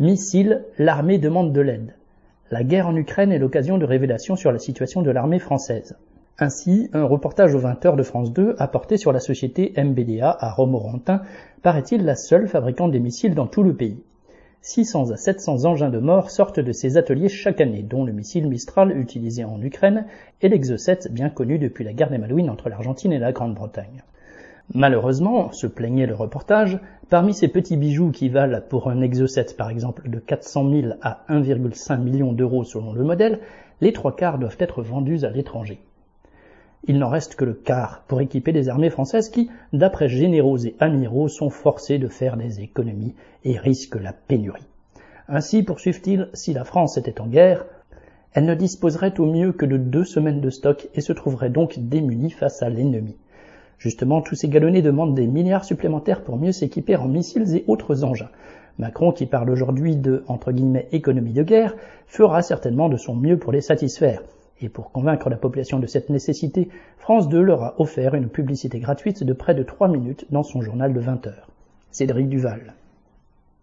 Missiles, l'armée demande de l'aide. La guerre en Ukraine est l'occasion de révélations sur la situation de l'armée française. Ainsi, un reportage aux 20h de France 2 a porté sur la société MBDA à Romorantin, paraît-il la seule fabricante des missiles dans tout le pays. 600 à 700 engins de mort sortent de ces ateliers chaque année, dont le missile Mistral utilisé en Ukraine et l'Exo 7 bien connu depuis la guerre des Malouines entre l'Argentine et la Grande-Bretagne. Malheureusement, se plaignait le reportage, parmi ces petits bijoux qui valent pour un Exo 7 par exemple de 400 000 à 1,5 million d'euros selon le modèle, les trois quarts doivent être vendus à l'étranger. Il n'en reste que le quart pour équiper les armées françaises qui, d'après généraux et amiraux, sont forcés de faire des économies et risquent la pénurie. Ainsi, poursuivent-ils, si la France était en guerre, elle ne disposerait au mieux que de deux semaines de stock et se trouverait donc démunie face à l'ennemi. Justement, tous ces galonnés demandent des milliards supplémentaires pour mieux s'équiper en missiles et autres engins. Macron, qui parle aujourd'hui de, économie de guerre, fera certainement de son mieux pour les satisfaire. Et pour convaincre la population de cette nécessité, France 2 leur a offert une publicité gratuite de près de 3 minutes dans son journal de 20 heures. Cédric Duval.